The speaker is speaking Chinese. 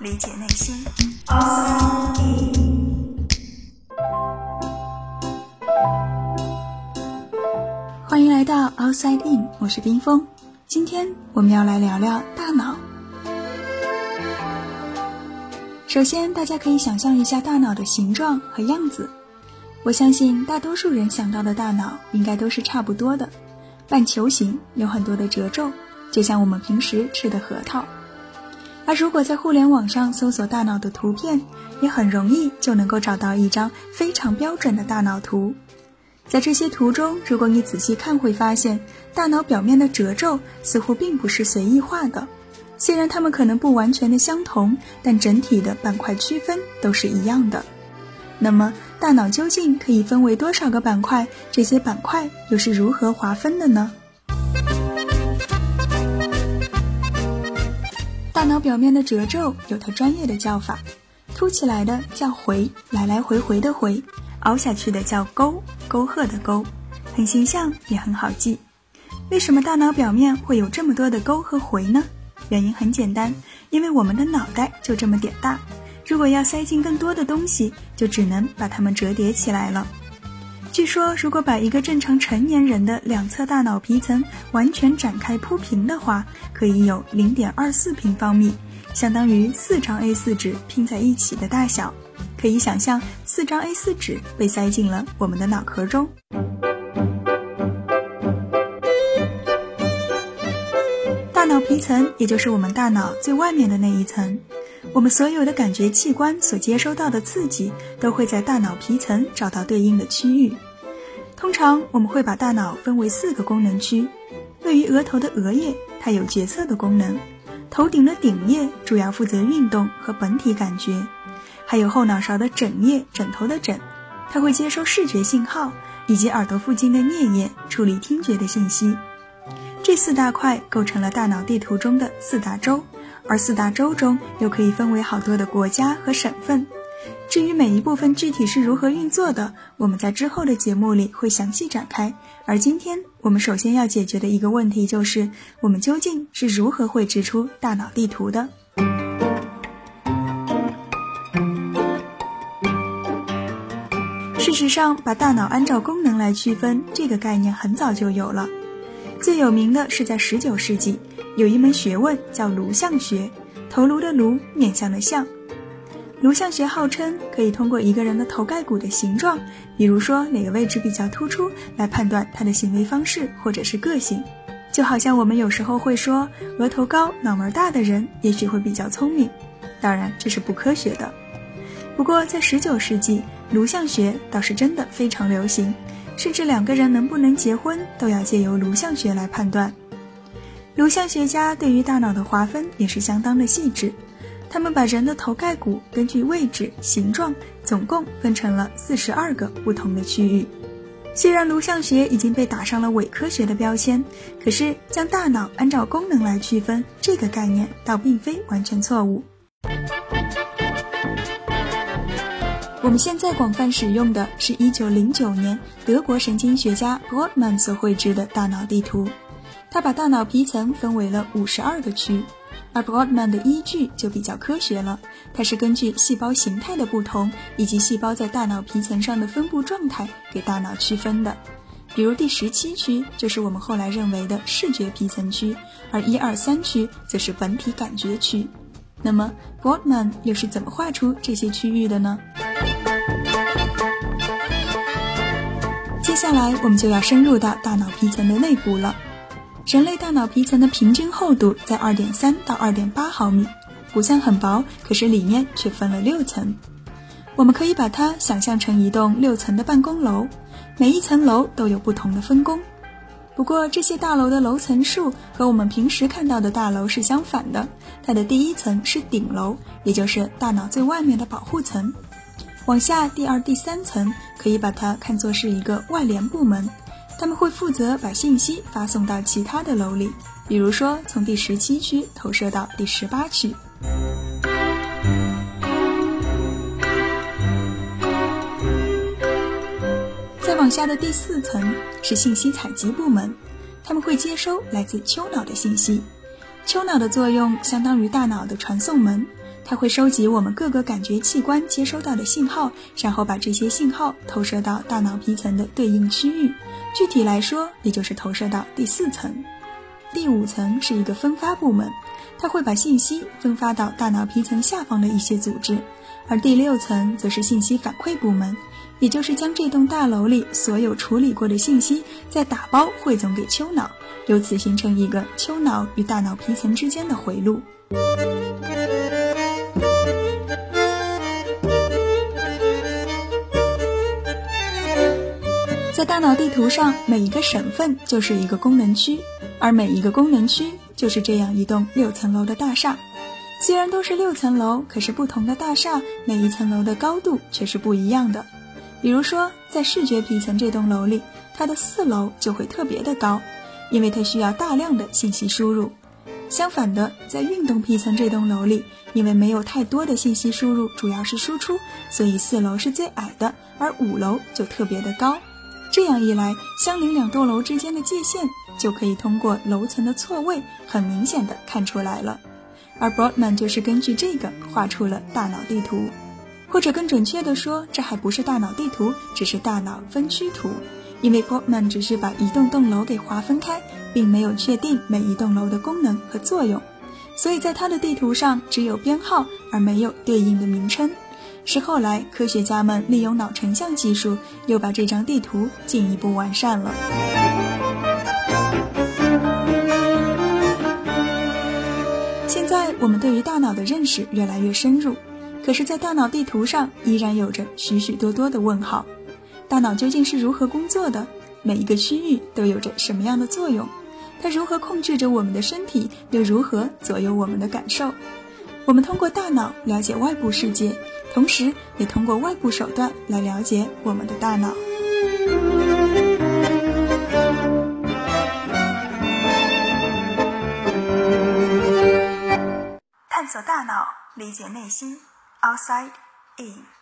理解内心。欢迎来到 Outside In，我是冰峰。今天我们要来聊聊大脑。首先，大家可以想象一下大脑的形状和样子。我相信大多数人想到的大脑应该都是差不多的，半球形，有很多的褶皱，就像我们平时吃的核桃。而如果在互联网上搜索大脑的图片，也很容易就能够找到一张非常标准的大脑图。在这些图中，如果你仔细看，会发现大脑表面的褶皱似乎并不是随意画的。虽然它们可能不完全的相同，但整体的板块区分都是一样的。那么，大脑究竟可以分为多少个板块？这些板块又是如何划分的呢？大脑表面的褶皱有它专业的叫法，凸起来的叫回，来来回回的回；凹下去的叫沟，沟壑的沟，很形象也很好记。为什么大脑表面会有这么多的沟和回呢？原因很简单，因为我们的脑袋就这么点大，如果要塞进更多的东西，就只能把它们折叠起来了。据说，如果把一个正常成年人的两侧大脑皮层完全展开铺平的话，可以有零点二四平方米，相当于四张 A4 纸拼在一起的大小。可以想象，四张 A4 纸被塞进了我们的脑壳中。大脑皮层也就是我们大脑最外面的那一层。我们所有的感觉器官所接收到的刺激，都会在大脑皮层找到对应的区域。通常我们会把大脑分为四个功能区：位于额头的额叶，它有决策的功能；头顶的顶叶主要负责运动和本体感觉；还有后脑勺的枕叶，枕头的枕，它会接收视觉信号；以及耳朵附近的颞叶，处理听觉的信息。这四大块构成了大脑地图中的四大洲。而四大洲中又可以分为好多的国家和省份，至于每一部分具体是如何运作的，我们在之后的节目里会详细展开。而今天我们首先要解决的一个问题就是，我们究竟是如何绘制出大脑地图的？事实上，把大脑按照功能来区分这个概念很早就有了，最有名的是在十九世纪。有一门学问叫颅相学，头颅的颅，面相的相。颅相学号称可以通过一个人的头盖骨的形状，比如说哪个位置比较突出，来判断他的行为方式或者是个性。就好像我们有时候会说，额头高、脑门大的人也许会比较聪明，当然这是不科学的。不过在十九世纪，颅相学倒是真的非常流行，甚至两个人能不能结婚都要借由颅相学来判断。颅相学家对于大脑的划分也是相当的细致，他们把人的头盖骨根据位置、形状，总共分成了四十二个不同的区域。虽然颅相学已经被打上了伪科学的标签，可是将大脑按照功能来区分这个概念倒并非完全错误。我们现在广泛使用的是一九零九年德国神经学家 Broadman 所绘制的大脑地图。他把大脑皮层分为了五十二个区，而 Broadman 的依据就比较科学了。它是根据细胞形态的不同以及细胞在大脑皮层上的分布状态给大脑区分的。比如第十七区就是我们后来认为的视觉皮层区，而一二三区则是本体感觉区。那么 Broadman 又是怎么画出这些区域的呢？接下来我们就要深入到大脑皮层的内部了。人类大脑皮层的平均厚度在二点三到二点八毫米，不算很薄，可是里面却分了六层。我们可以把它想象成一栋六层的办公楼，每一层楼都有不同的分工。不过这些大楼的楼层数和我们平时看到的大楼是相反的，它的第一层是顶楼，也就是大脑最外面的保护层。往下，第二、第三层可以把它看作是一个外联部门。他们会负责把信息发送到其他的楼里，比如说从第十七区投射到第十八区。再往下的第四层是信息采集部门，他们会接收来自丘脑的信息。丘脑的作用相当于大脑的传送门，它会收集我们各个感觉器官接收到的信号，然后把这些信号投射到大脑皮层的对应区域。具体来说，也就是投射到第四层。第五层是一个分发部门，它会把信息分发到大脑皮层下方的一些组织。而第六层则是信息反馈部门，也就是将这栋大楼里所有处理过的信息再打包汇总给丘脑，由此形成一个丘脑与大脑皮层之间的回路。在大脑地图上，每一个省份就是一个功能区，而每一个功能区就是这样一栋六层楼的大厦。虽然都是六层楼，可是不同的大厦每一层楼的高度却是不一样的。比如说，在视觉皮层这栋楼里，它的四楼就会特别的高，因为它需要大量的信息输入。相反的，在运动皮层这栋楼里，因为没有太多的信息输入，主要是输出，所以四楼是最矮的，而五楼就特别的高。这样一来，相邻两栋楼之间的界限就可以通过楼层的错位很明显的看出来了。而 Broadman 就是根据这个画出了大脑地图，或者更准确的说，这还不是大脑地图，只是大脑分区图。因为 Broadman 只是把一栋栋楼给划分开，并没有确定每一栋楼的功能和作用，所以在他的地图上只有编号而没有对应的名称。是后来科学家们利用脑成像技术，又把这张地图进一步完善了。现在我们对于大脑的认识越来越深入，可是，在大脑地图上依然有着许许多多的问号：大脑究竟是如何工作的？每一个区域都有着什么样的作用？它如何控制着我们的身体？又如何左右我们的感受？我们通过大脑了解外部世界。同时，也通过外部手段来了解我们的大脑，探索大脑，理解内心，outside in。